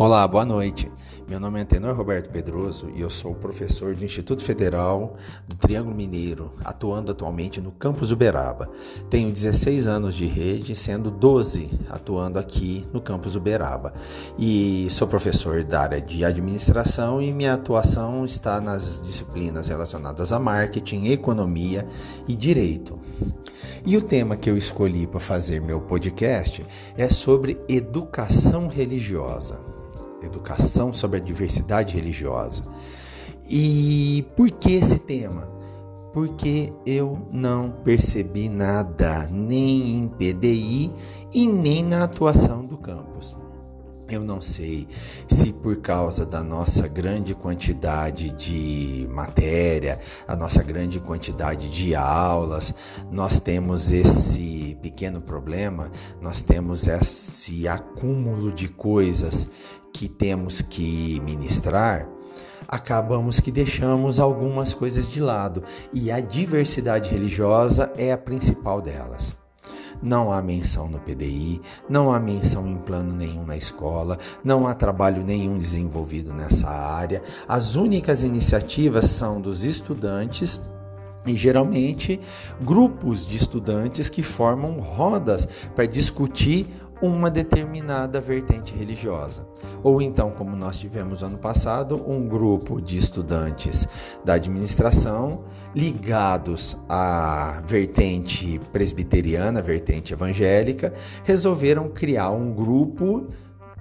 Olá, boa noite. Meu nome é Tenor Roberto Pedroso e eu sou professor do Instituto Federal do Triângulo Mineiro, atuando atualmente no campus Uberaba. Tenho 16 anos de rede, sendo 12 atuando aqui no campus Uberaba. E sou professor da área de administração e minha atuação está nas disciplinas relacionadas a marketing, economia e direito. E o tema que eu escolhi para fazer meu podcast é sobre educação religiosa educação sobre a diversidade religiosa. E por que esse tema? Porque eu não percebi nada, nem em PDI e nem na atuação do campus. Eu não sei se por causa da nossa grande quantidade de matéria, a nossa grande quantidade de aulas, nós temos esse pequeno problema, nós temos esse acúmulo de coisas que temos que ministrar, acabamos que deixamos algumas coisas de lado e a diversidade religiosa é a principal delas. Não há menção no PDI, não há menção em plano nenhum na escola, não há trabalho nenhum desenvolvido nessa área. As únicas iniciativas são dos estudantes e geralmente grupos de estudantes que formam rodas para discutir uma determinada vertente religiosa. Ou então, como nós tivemos ano passado, um grupo de estudantes da administração ligados à vertente presbiteriana, vertente evangélica, resolveram criar um grupo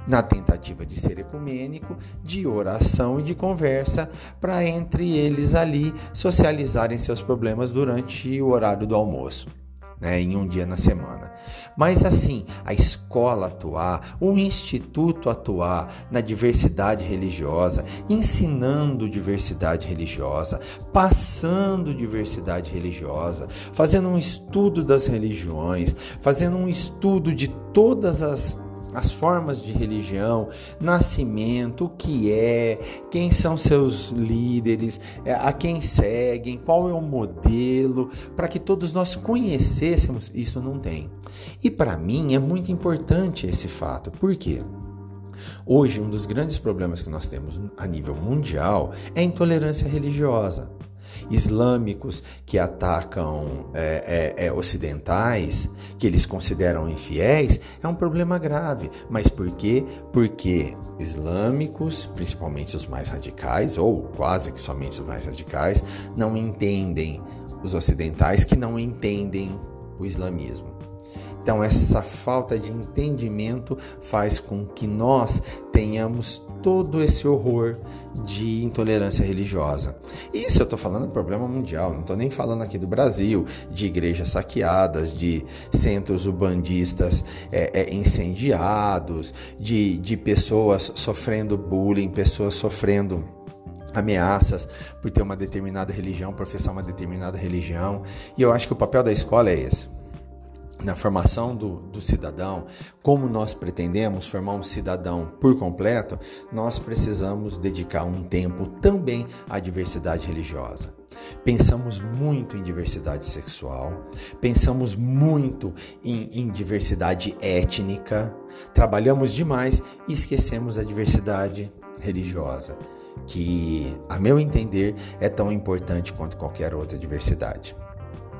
na tentativa de ser ecumênico, de oração e de conversa, para entre eles ali socializarem seus problemas durante o horário do almoço né, em um dia na semana. Mas assim, a escola atuar, o instituto atuar na diversidade religiosa, ensinando diversidade religiosa, passando diversidade religiosa, fazendo um estudo das religiões, fazendo um estudo de todas as as formas de religião, nascimento, o que é, quem são seus líderes, é, a quem seguem, qual é o modelo, para que todos nós conhecêssemos, isso não tem. E para mim é muito importante esse fato, por quê? Hoje, um dos grandes problemas que nós temos a nível mundial é a intolerância religiosa islâmicos que atacam é, é, é, ocidentais, que eles consideram infiéis, é um problema grave. Mas por quê? Porque islâmicos, principalmente os mais radicais, ou quase que somente os mais radicais, não entendem os ocidentais que não entendem o islamismo. Então, essa falta de entendimento faz com que nós tenhamos todo esse horror de intolerância religiosa. Isso eu estou falando de problema mundial, não estou nem falando aqui do Brasil, de igrejas saqueadas, de centros ubandistas é, é, incendiados, de, de pessoas sofrendo bullying, pessoas sofrendo ameaças por ter uma determinada religião, professar uma determinada religião. E eu acho que o papel da escola é esse na formação do, do, cidadão, como nós pretendemos formar um cidadão por completo, nós precisamos dedicar um tempo também à diversidade religiosa. Pensamos muito em diversidade sexual, pensamos muito em, em diversidade étnica, trabalhamos demais e esquecemos a diversidade religiosa, que, a meu entender, é tão importante quanto qualquer outra diversidade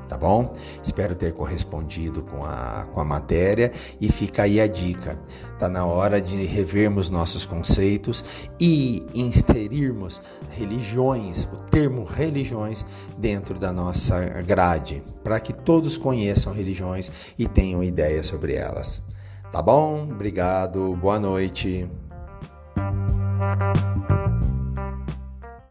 tá bom? Espero ter correspondido com a, com a matéria e fica aí a dica. Tá na hora de revermos nossos conceitos e inserirmos religiões, o termo religiões, dentro da nossa grade, para que todos conheçam religiões e tenham ideia sobre elas. Tá bom? Obrigado, boa noite.